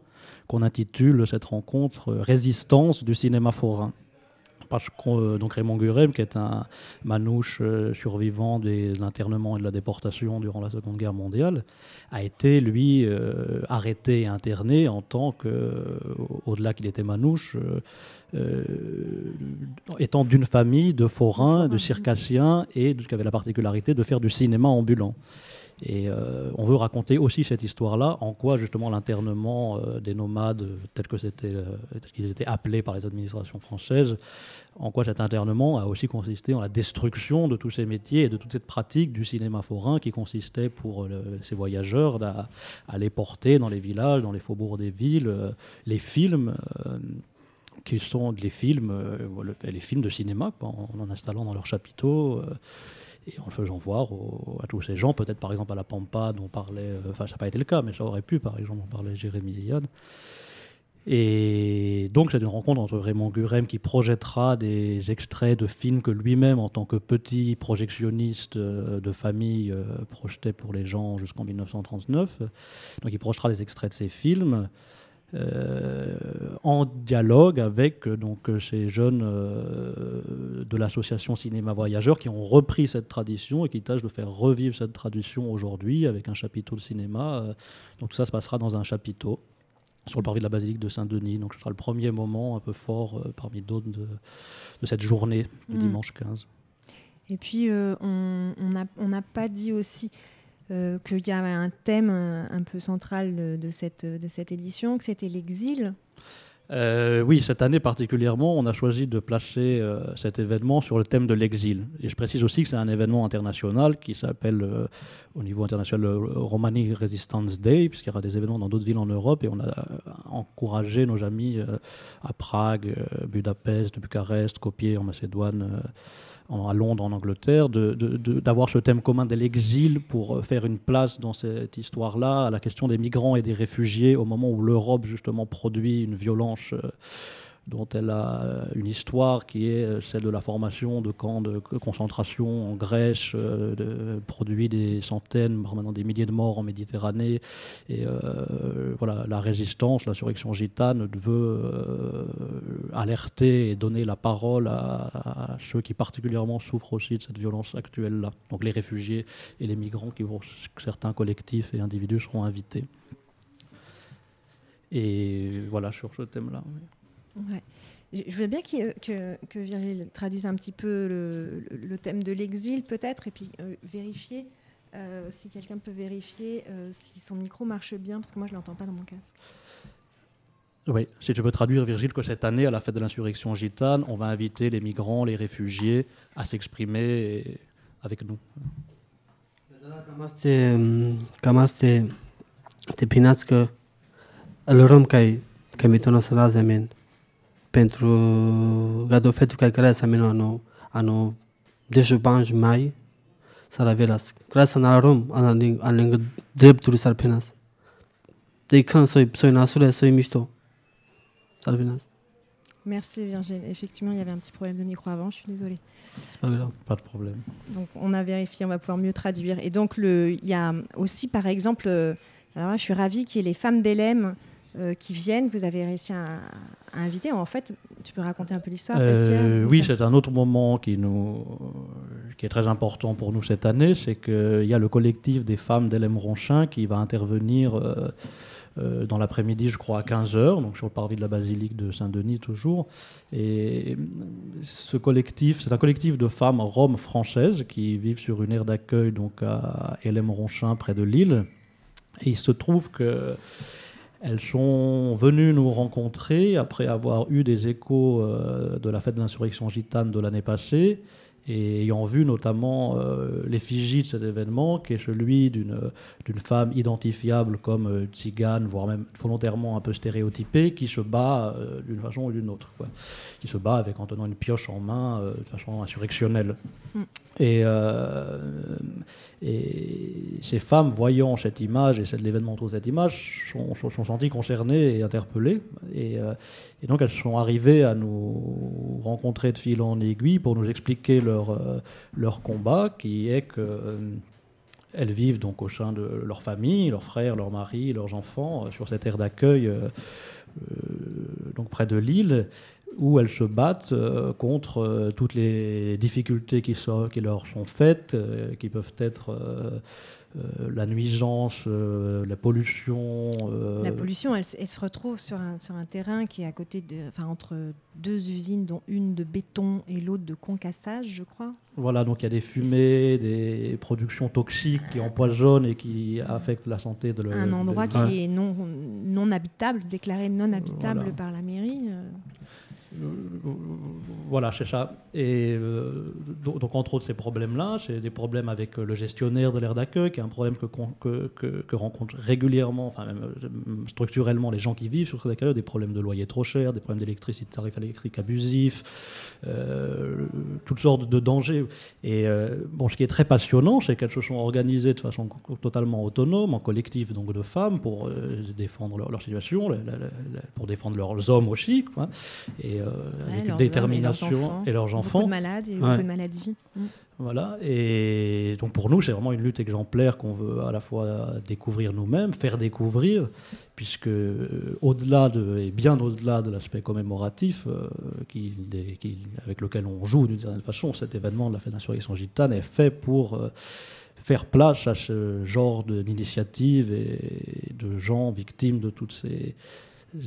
qu'on intitule cette rencontre euh, Résistance du cinéma forain. Parce que euh, donc Raymond Gurem, qui est un manouche euh, survivant des internements et de la déportation durant la Seconde Guerre mondiale, a été lui euh, arrêté et interné en tant que, au-delà qu'il était manouche, euh, étant d'une famille de forains, forains, de circassiens et de- qui avait la particularité de faire du cinéma ambulant. Et euh, on veut raconter aussi cette histoire-là, en quoi justement l'internement euh, des nomades, euh, tel que c'était, euh, qu'ils étaient appelés par les administrations françaises, en quoi cet internement a aussi consisté en la destruction de tous ces métiers et de toute cette pratique du cinéma forain qui consistait pour ces voyageurs à, à les porter dans les villages, dans les faubourgs des villes, les films. qui sont les films, les films de cinéma, en, en installant dans leurs chapiteaux et en le faisant voir à tous ces gens, peut-être par exemple à la Pampa dont parlait, euh, enfin ça n'a pas été le cas, mais ça aurait pu par exemple, on parlait Jérémy Yann. Et donc c'est une rencontre entre Raymond Gurem qui projettera des extraits de films que lui-même en tant que petit projectionniste euh, de famille euh, projetait pour les gens jusqu'en 1939. Donc il projetera des extraits de ces films. Euh, en dialogue avec euh, donc euh, ces jeunes de l'association Cinéma Voyageurs qui ont repris cette tradition et qui tâchent de faire revivre cette tradition aujourd'hui avec un chapiteau de cinéma. donc tout ça se passera dans un chapiteau sur le parvis de la basilique de Saint-Denis. Donc ce sera le premier moment un peu fort euh, parmi d'autres de, de cette journée du Mm. dimanche 15. Et puis, euh, on on n'a on n'a pas dit aussi euh, qu'il y avait un thème un, un peu central de, cette, de cette édition, que c'était l'exil. Euh, oui, cette année particulièrement, on a choisi de placer euh, cet événement sur le thème de l'exil. Et je précise aussi que c'est un événement international qui s'appelle euh, au niveau international le Romani Resistance Day, puisqu'il y aura des événements dans d'autres villes en Europe. Et on a euh, encouragé nos amis euh, à Prague, euh, Budapest, Bucarest, Skopje en Macédoine. À Londres, en Angleterre, d'avoir ce thème commun de l'exil pour euh, faire une place dans cette histoire-là à la question des migrants et des réfugiés au moment où l'Europe justement produit une violence euh, dont elle a euh, une histoire qui est euh, celle de la formation de camps de concentration en Grèce, euh, de, produit des centaines, maintenant des milliers de morts en Méditerranée. Et voilà, la résistance, l'insurrection gitane veut alerter et donner la parole à, ceux qui particulièrement souffrent aussi de cette violence actuelle-là. Donc les réfugiés et les migrants qui vont, certains collectifs et individus seront invités. Et voilà sur ce thème-là. Ouais. Je veux bien que, que Virgile traduise un petit peu le, le- le thème de l'exil, peut-être, et puis euh, vérifier euh, si quelqu'un peut vérifier euh, si son micro marche bien, parce que moi, je ne l'entends pas dans mon casque. Oui, si tu peux traduire, Virgile, que cette année, à la fête de l'insurrection gitane, on va inviter les migrants, les réfugiés à s'exprimer avec nous. Pentru gado fetu ca care să men ano ano deja banj mai să la velas grasa na rom ana ling an ling drepturi să pinas de când să să nasule să mișto să pinas Merci Virgile. Effectivement, il y avait un petit problème de micro avant, je suis désolée. c'est pas grave Pas de problème. Donc on a vérifié, on va pouvoir mieux traduire. Et donc le, il y a aussi par exemple, euh, alors là, je suis ravie qu'il y ait les femmes d'Elem euh, qui viennent, vous avez réussi à, à inviter. En fait, tu peux raconter un peu l'histoire Euh, oui, c'est un autre moment qui nous, qui est très important pour nous cette année, c'est qu'il y a le collectif des femmes d'Elem Ronchin qui va intervenir euh, euh, dans l'après-midi, je crois, à 15h, donc sur le parvis de la basilique de Saint-Denis toujours. Et euh, ce collectif, c'est un collectif de femmes roms françaises qui vivent sur une aire d'accueil donc à Elem Ronchin, près de Lille. Et il se trouve que elles sont venues nous rencontrer après avoir eu des échos euh, de la fête de l'insurrection gitane de l'année passée et ayant vu notamment euh, l'effigie de cet événement, qui est celui d'une femme identifiable comme euh, tzigane, voire même volontairement un peu stéréotypée, qui se bat euh, d'une façon ou d'une autre, quoi. qui se bat avec en tenant une pioche en main euh, de façon insurrectionnelle. Mm. Et, et ces femmes, voyant cette image et l'événement autour de cette image, sont, sont, sont senties concernées et interpellées. Et, et donc elles sont arrivées à nous rencontrer de fil en aiguille pour nous expliquer leur, euh, leur combat, qui est que euh, elles vivent donc au sein de leur famille, leurs frères, leurs maris, leurs enfants, euh, sur cette aire d'accueil donc près de Lille, où elles se battent contre toutes les difficultés qui, leur sont faites, qui peuvent être la nuisance, euh, la pollution. euh, La pollution, elle, se- elle se retrouve sur un, sur un terrain qui est à côté de, enfin, entre deux usines, dont une de béton et l'autre de concassage, je crois. Voilà, donc il y a des fumées, des productions toxiques qui empoisonnent et qui affectent la santé de le- un endroit de- qui est non, non habitable, déclaré non habitable Voilà. par la mairie. Voilà, c'est ça. Et euh, do- donc, entre autres, ces problèmes-là, c'est des problèmes avec euh, le gestionnaire de l'aire d'accueil, qui est un problème que, que, que- que rencontrent régulièrement, enfin même euh, structurellement, les gens qui vivent sur cette accueil, des problèmes de loyer trop cher, des problèmes d'électricité, tarifs électriques abusifs, euh, toutes sortes de dangers. Et bon, ce qui est très passionnant, c'est qu'elles se sont organisées de façon totalement autonome, en collectif donc de femmes, pour défendre leur, situation, pour défendre leurs hommes aussi. Et euh, Ouais, avec leurs une hommes détermination et leurs enfants. Beaucoup de malades, il y a eu Ouais. beaucoup de maladies. Mm. Voilà. Et donc pour nous, c'est vraiment une lutte exemplaire qu'on veut à la fois découvrir nous-mêmes, faire découvrir, puisque euh, au-delà de et bien au-delà de l'aspect commémoratif euh, qui, avec lequel on joue d'une certaine façon, cet événement de la fête d'insurrection gitane est fait pour euh, faire place à ce genre d'initiatives et de gens victimes de toutes ces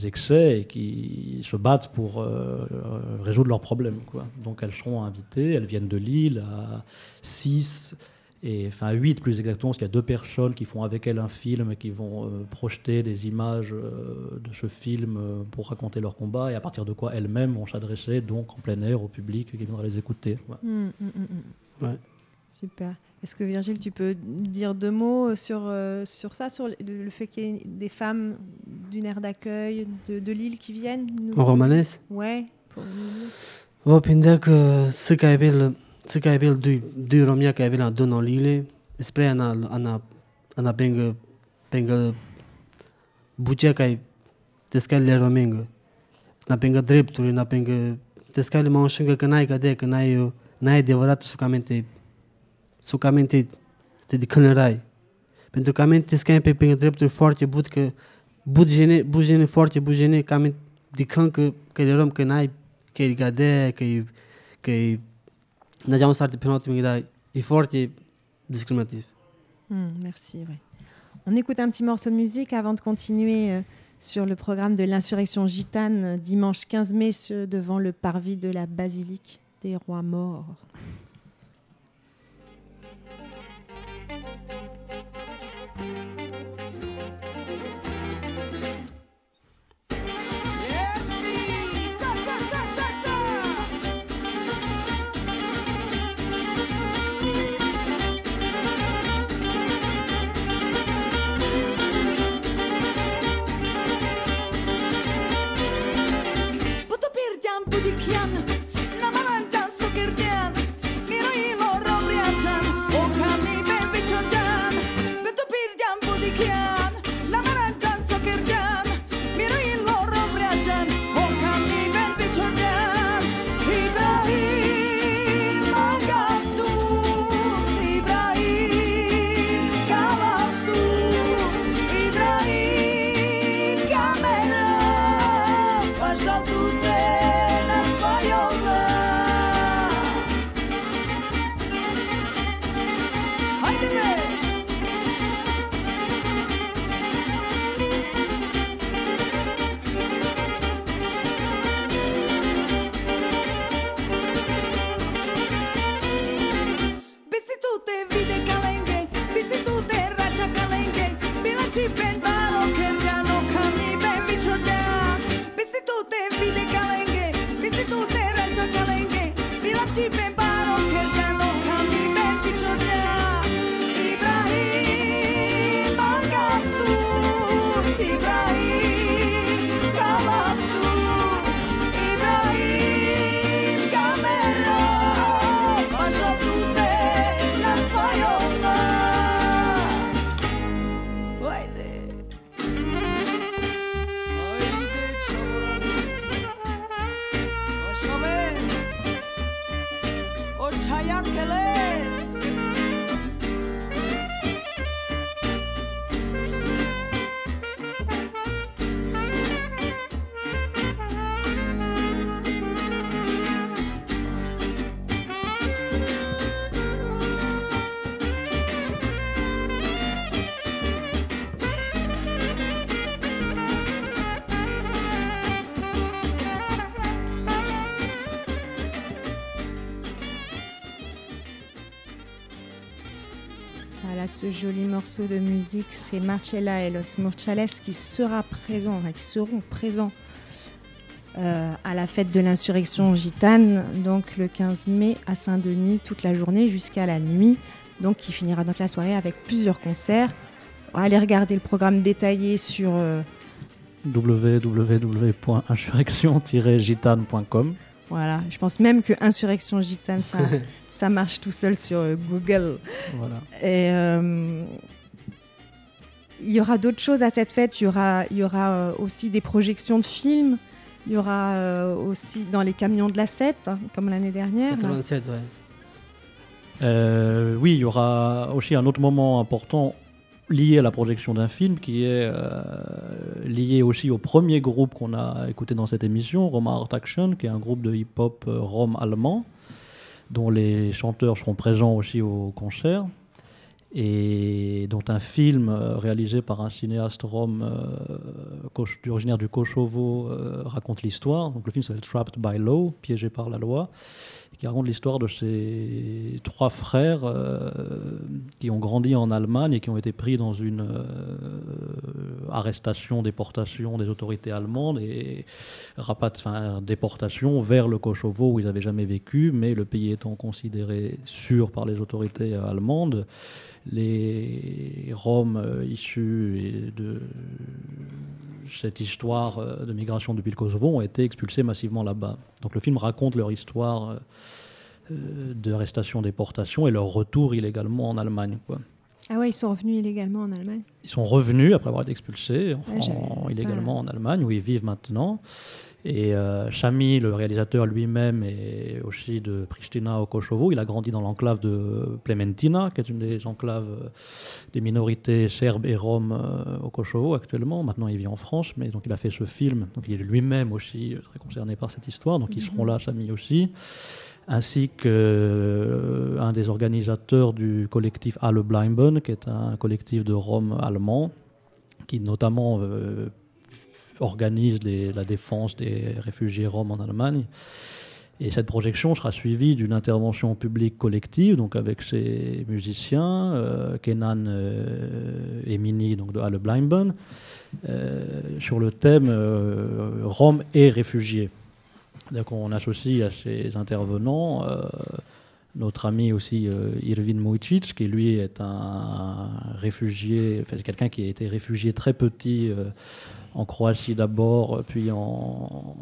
excès et qui se battent pour euh, euh, résoudre leurs problèmes. Quoi. Donc elles seront invitées, elles viennent de Lille à 6, et, enfin à 8 plus exactement, parce qu'il y a deux personnes qui font avec elles un film et qui vont euh, projeter des images euh, de ce film euh, pour raconter leur combat, et à partir de quoi elles-mêmes vont s'adresser donc en plein air au public qui viendra les écouter. Voilà. Mm, mm, mm, mm. Ouais. Super. Est-ce que Virgile, tu peux dire deux mots sur, euh, sur ça, sur le, le fait qu'il y ait des femmes d'une aire d'accueil de, de Lille qui viennent nous- En romanès? Ouais. pour prindea că să ca evel să ca evel du du Romia ca evel la don en lile spre ana bucea ca na benga drepturi na benga descale mă înșungă că n-ai cade că n-ai n-ai adevărat sucamente merci. On écoute un petit morceau de musique avant de continuer euh, sur le programme de l'insurrection gitane euh, dimanche 15 mai ce- devant le parvis de la basilique des rois morts. morceau de musique, c'est Marcella et Los Murchales qui sera présent, enfin, qui seront présents euh, à la fête de l'insurrection gitane, donc le 15 mai à Saint-Denis, toute la journée jusqu'à la nuit. Donc, qui finira donc la soirée avec plusieurs concerts. Allez regarder le programme détaillé sur euh, www.insurrection-gitane.com. Voilà, je pense même que Insurrection Gitane, ça, <laughs> ça marche tout seul sur euh, Google. Voilà. Et euh, il y aura d'autres choses à cette fête. Il y aura, il y aura euh, aussi des projections de films. Il y aura euh, aussi dans les camions de la 7, hein, comme l'année dernière. là. 87, ouais. Euh, oui, il y aura aussi un autre moment important lié à la projection d'un film qui est euh, lié aussi au premier groupe qu'on a écouté dans cette émission, Roma Art Action, qui est un groupe de hip-hop euh, rome allemand, dont les chanteurs seront présents aussi au concert, et dont un film euh, réalisé par un cinéaste rome euh, originaire du Kosovo euh, raconte l'histoire. Le film s'appelle Trapped by Law, piégé par la loi qui raconte l'histoire de ces trois frères euh, qui ont grandi en Allemagne et qui ont été pris dans une euh, arrestation, déportation des autorités allemandes et rapat, enfin, déportation vers le Kosovo où ils n'avaient jamais vécu, mais le pays étant considéré sûr par les autorités allemandes, les Roms euh, issus de cette histoire de migration depuis le Kosovo ont été expulsés massivement là-bas. Donc le film raconte leur histoire d'arrestation, déportation et leur retour illégalement en Allemagne. Quoi. Ah ouais, ils sont revenus illégalement en Allemagne. Ils sont revenus après avoir été expulsés en- Ouais, j'avais en- pas- illégalement en Allemagne, où ils vivent maintenant. Et euh, Chami, le réalisateur lui-même, est aussi de Pristina au Kosovo. Il a grandi dans l'enclave de Plementina, qui est une des enclaves euh, des minorités serbes et roms euh, au Kosovo actuellement. Maintenant, il vit en France, mais donc il a fait ce film. Donc il est lui-même aussi euh, très concerné par cette histoire. Donc ils seront là, Chami aussi ainsi que euh, des organisateurs du collectif Alle Bleiben, qui est un collectif de Roms allemands, qui notamment euh, organise la défense des réfugiés roms en Allemagne. Et cette projection sera suivie d'une intervention publique collective, donc avec ces musiciens, euh, Kenan et Mini, donc de Alle Bleiben, euh, sur le thème Roms et réfugiés. On associe à ces intervenants euh, notre ami aussi euh, Irvin Mujicic, qui lui est un réfugié, quelqu'un qui a été réfugié très petit euh, en Croatie d'abord, puis en,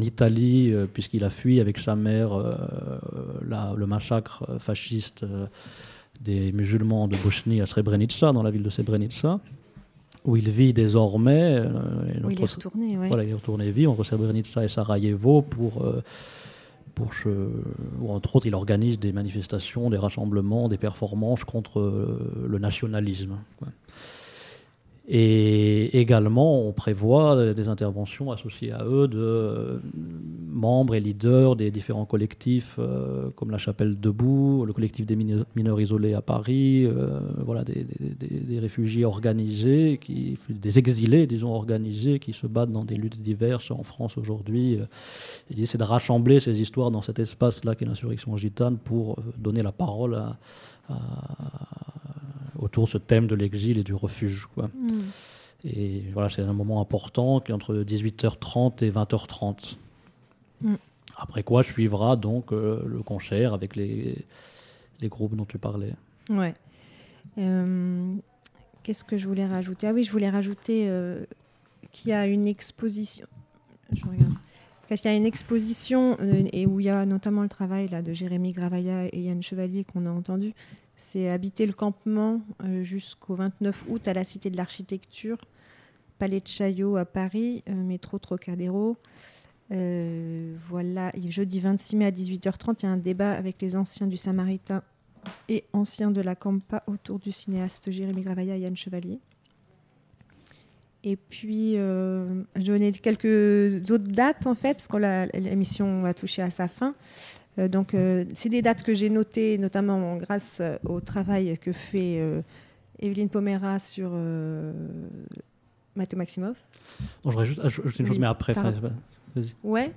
Italie, puisqu'il a fui avec sa mère le massacre fasciste des musulmans de Bosnie à Srebrenica, dans la ville de Srebrenica, où il vit désormais. euh, et il est retourné, ouais. Voilà, il est retourné vivre entre Srebrenica et Sarajevo pour, euh, pour où, entre autres, il organise des manifestations, des rassemblements, des performances contre euh, le nationalisme. Et également, on prévoit des interventions associées à eux de euh, membres et leaders des différents collectifs, euh, comme la Chapelle Debout, le collectif des mine- mineurs isolés à Paris, euh, voilà, des, réfugiés organisés, qui, des exilés, disons, organisés, qui se battent dans des luttes diverses en France aujourd'hui. L'idée, c'est de rassembler ces histoires dans cet espace-là qu'est l'insurrection gitane pour donner la parole à autour de ce thème de l'exil et du refuge. Quoi. Mm. Et voilà, c'est un moment important qui est entre 18h30 et 20h30. Mm. Après quoi suivra donc euh, le concert avec les, les groupes dont tu parlais. Ouais. Euh, Qu'est-ce que je voulais rajouter? Ah oui, je voulais rajouter euh, qu'il y a une exposition. Je regarde. Parce qu'il y a une exposition et où il y a notamment le travail là, de Jérémy Gravaya et Yann Chevalier qu'on a entendu. C'est habiter le campement euh, jusqu'au 29 août à la Cité de l'Architecture, Palais de Chaillot à Paris, euh, métro Trocadéro. Euh, voilà, jeudi 26 mai à 18h30, il y a un débat avec les anciens du Samaritain et anciens de la Campa autour du cinéaste Jérémy Gravaya et Yann Chevalier. Et puis, je donnais quelques autres dates, en fait, parce que l'émission va toucher à sa fin. Euh, donc, euh, c'est des dates que j'ai notées, notamment grâce euh, au travail que fait Evelyne Pomera sur Mathieu Maximov. Donc, je voudrais juste ajouter une chose, mais après. Ouais.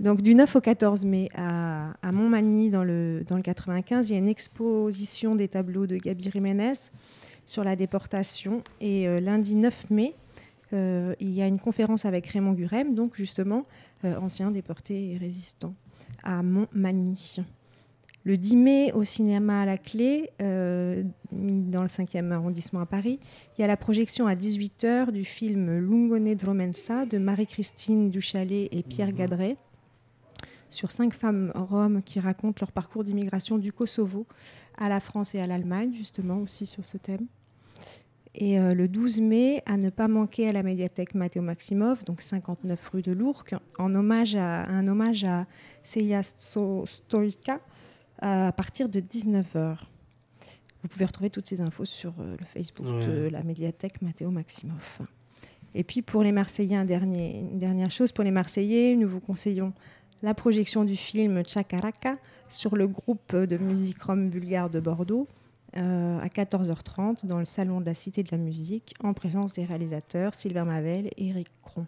Donc du 9 au 14 mai à, à Montmagny dans le, dans le 95, il y a une exposition des tableaux de Gabi Jiménez sur la déportation. Et euh, lundi 9 mai, euh, il y a une conférence avec Raymond Gurem, donc justement euh, ancien déporté et résistant, à Montmagny. Le 10 mai, au cinéma à la clé, euh, dans le 5e arrondissement à Paris, il y a la projection à 18h du film Lungone Dromensa de Marie-Christine Duchalet et Pierre Gadret sur cinq femmes roms qui racontent leur parcours d'immigration du Kosovo à la France et à l'Allemagne, justement aussi sur ce thème. Et euh, le 12 mai, à ne pas manquer à la médiathèque Matteo Maximov, donc 59 rue de l'Ourcq, en hommage à, un hommage à Seya Sto- Stoïka à partir de 19h. Vous pouvez retrouver toutes ces infos sur euh, le Facebook de la médiathèque Matteo Maximov. Et puis pour les Marseillais, un dernier- une dernière chose. Pour les Marseillais, nous vous conseillons la projection du film Chakaraka sur le groupe de musique rome bulgare de Bordeaux euh, à 14h30 dans le salon de la Cité de la Musique en présence des réalisateurs Sylvain Mavel et Eric Cron.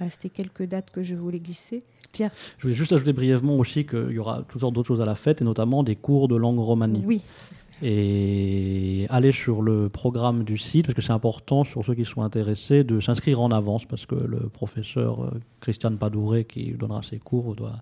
Voilà, c'était quelques dates que je voulais glisser. Pierre, Je voulais juste ajouter brièvement aussi qu'il y aura toutes sortes d'autres choses à la fête, et notamment des cours de langue romanie. oui, c'est Et aller sur le programme du site, parce que c'est important sur ceux qui sont intéressés de s'inscrire en avance, parce que le professeur euh, Christian Padouré, qui donnera ses cours, doit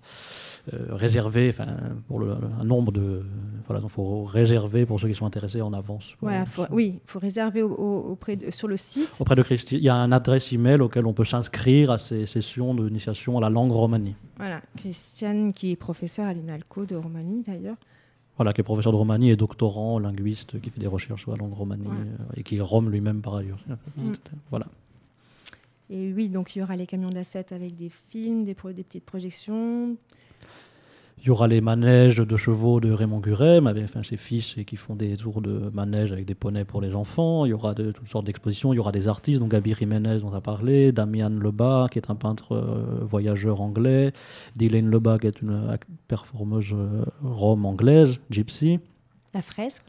euh, réserver enfin, pour le, un nombre de. Voilà, il faut réserver pour ceux qui sont intéressés en avance. voilà, faut- oui, il faut réserver au- au- auprès de- sur le site. Auprès de Christi, il y a un adresse email auquel on peut s'inscrire à ces sessions d'initiation à la langue romanie. Voilà, Christiane qui est professeur à l'INALCO de Roumanie d'ailleurs. Voilà, qui est professeur de romanie et doctorant, linguiste, qui fait des recherches sur la langue romanie Ouais. euh, et qui est rome lui-même par ailleurs. Mm. Voilà. Et oui, donc il y aura les camions de la 7 avec des films, des, pro- des petites projections. Il y aura les manèges de chevaux de Raymond enfin, ses fils et qui font des tours de manège avec des poneys pour les enfants. Il y aura toutes sortes d'expositions. Il y aura des artistes, donc Gabi Jiménez dont on a parlé, Damian Lebas, qui est un peintre euh, voyageur anglais, Dylan Lebas, qui est une performeuse euh, rome anglaise, gypsy. La fresque,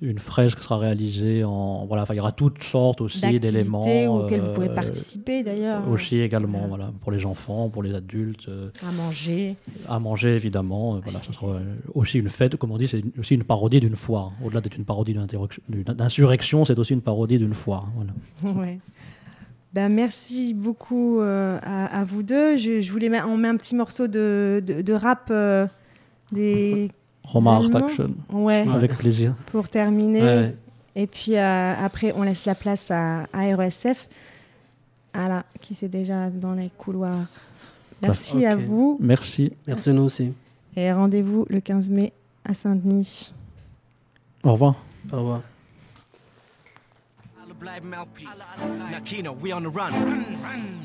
Une fresque sera réalisée en. Voilà, il y aura toutes sortes aussi d'éléments. auxquelles vous pourrez euh, participer d'ailleurs. Aussi également, Voilà. voilà, pour les enfants, pour les adultes. euh, À manger. à manger évidemment. Euh, Voilà, ça sera aussi une fête, comme on dit, c'est aussi une parodie d'une foire. Au-delà d'être une parodie d'une- d'insurrection, c'est aussi une parodie d'une foire. Voilà. <laughs> Ouais. Ben, merci beaucoup euh, à, à vous deux. Je, je voulais on met un petit morceau de, de, de rap euh, des <laughs> Roma Art Allemands. Action, Ouais, avec plaisir. pour terminer. Ouais. Et puis euh, après, on laisse la place à, à RESF, voilà, qui c'est déjà dans les couloirs. Merci à vous Merci. Merci nous aussi. et rendez-vous le 15 mai à Saint-Denis. Au revoir. Au revoir. Bleiben LP. Na Kino, we on the run.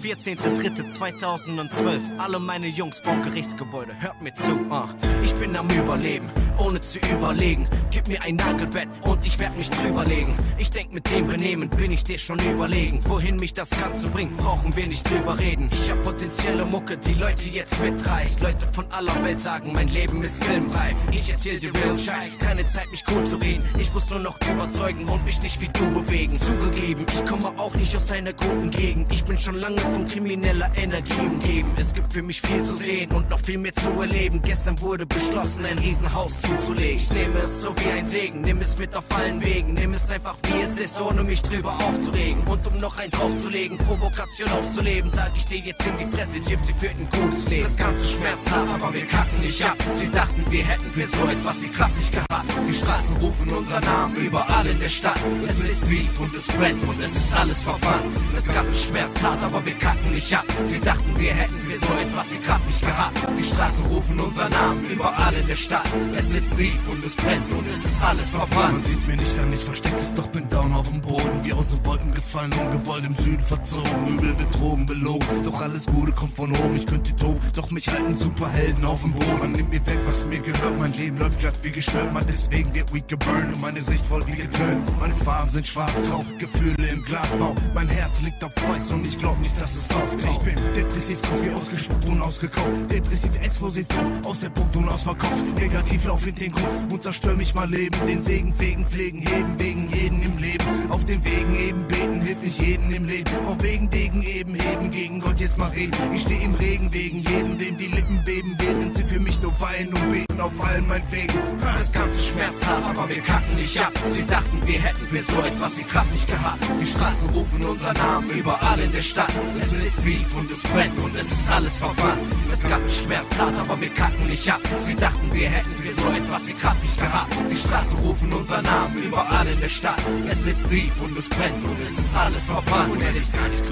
14.03.2012. Alle meine Jungs vom Gerichtsgebäude, hört mir zu. Uh. Ich bin am Überleben, ohne zu überlegen. Gib mir ein Nagelbett und ich werd mich drüberlegen. Ich denk, mit dem Benehmen bin ich dir schon überlegen. Wohin mich das Ganze bringt, brauchen wir nicht drüber reden. Ich hab potenzielle Mucke, die Leute jetzt mitreißt. Leute von aller Welt sagen, mein Leben ist filmreif. Ich erzähl dir real Scheiß, keine Zeit mich cool zu reden. Ich muss nur noch überzeugen und mich nicht wie du bewegen. Zugegeben, ich komme auch nicht aus einer guten Gegend. Ich bin schon lange von krimineller Energie umgeben. Es gibt für mich viel zu sehen und noch viel mehr zu erleben. Gestern wurde beschlossen, ein Riesenhaus zuzulegen. Ich nehme es so wie ein Segen, nimm es mit auf allen Wegen. Nimm es einfach wie es ist, ohne mich drüber aufzuregen. Und um noch ein draufzulegen, Provokation auszuleben, sag ich dir jetzt in die Fresse, Gypsy führt ein gutes Leben. Das ganze schmerzhaft, aber wir kacken nicht ab. Sie dachten, wir hätten für so etwas die Kraft nicht gehabt. Die Straßen rufen unser Namen überall in der Stadt. Es ist Beef und es brennt und es ist alles verbrannt. Das ganze schmerzt hart, aber wir kacken nicht ab. Sie dachten, wir hätten für so etwas die Kraft nicht gehabt. Die Straßen rufen unser Namen überall in der Stadt. Es sitzt tief und es brennt und es ist alles verbrannt. Man sieht mir nicht an, ich versteckt es, doch bin down auf dem Boden. Wie aus den Wolken gefallen, ungewollt im Süden verzogen. Übel betrogen, belogen. Doch alles Gute kommt von oben, ich könnte toben. Doch mich halten Superhelden auf dem Boden. Man nimmt mir weg, was mir gehört. Mein Leben läuft glatt wie gestört. Man deswegen wird weak geburnt und meine Sicht voll wie getönt. Meine Farben sind schwarz-grau, Gefühle im Glasbau. Mein Herz liegt auf weiß und ich glaub nicht, dass es auftaucht. Ich bin depressiv drauf, wie ausgespuckt und ausgekauft. Depressiv, explosiv drauf, aus der Punkt und ausverkauft. Negativ lauf in den Grund und zerstör mich mal Leben. Den Segen fegen, pflegen, heben, wegen jeden im Leben. Auf den Wegen eben beten, hilft nicht jeden im Leben. Vom wegen Degen eben heben, gegen Gott jetzt mal reden. Ich steh im Regen wegen jedem, dem die Lippen beben, während sie für mich nur weinen und beten auf allen meinen Wegen. Das ganze Schmerz hart, aber wir kacken nicht ab. Sie dachten, wir hätten für so etwas die Kraft nicht gehabt. Die Straßen rufen unser Namen überall in der Stadt. Es ist Beef und es brennt und es ist alles verbrannt. Das ganze Schmerz hart, aber wir kacken nicht ab. Sie dachten, wir hätten für so etwas die Kraft nicht gehabt. Die Straßen rufen unser Namen überall in der Stadt. Es sitzt tief und es brennt und es ist alles verbrannt. Und er ist gar nichts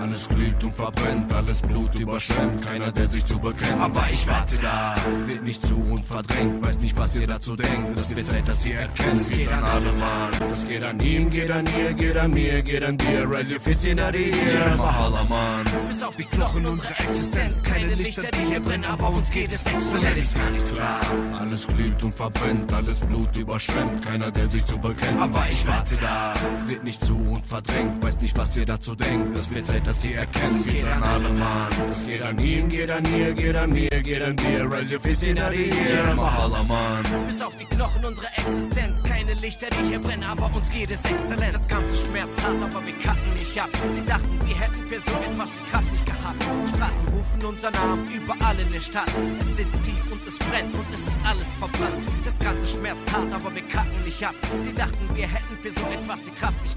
Alles glüht und verbrennt, alles Blut überschwemmt, keiner, der sich zu bekennt. Aber ich warte da, seht nicht zu und verdrängt, weiß nicht, was ihr dazu denkt. Es wird Zeit, dass ihr erkennt, es geht an alle Mann. Das geht an ihm, geht an ihr, geht an mir, geht an dir. Raise your fist in the air, Mahala, Mann. Bis auf die Knochen unserer Existenz. Keine Lichter, die hier brennen, aber uns geht es exzellent. Ist gar nichts klar. Alles glüht und verbrennt, alles Blut überschwemmt, keiner, der sich zu bekennt. Aber ich warte da. Seht nicht zu und verdrängt, weiß nicht, was ihr dazu denkt. Es wird Zeit, dass ihr erkennt, es geht an alle Mann. Das geht an ihm, geht an ihr, geht an mir, geht an dir. Raise your fist in the air, Mahala, Mann. Bis auf die Knochen unserer Existenz. Keine Lichter, die hier brennen, aber uns geht es exzellent. Ganze schmerzt hart, aber wir kacken nicht ab. Sie dachten, wir hätten für so etwas die Kraft nicht gehabt. Straßen rufen unser Namen überall in der Stadt. Es sitzt tief und es brennt und es ist alles verbrannt. Das ganze schmerzt hart, aber wir kacken nicht ab. Sie dachten, wir hätten für so etwas die Kraft nicht gehabt.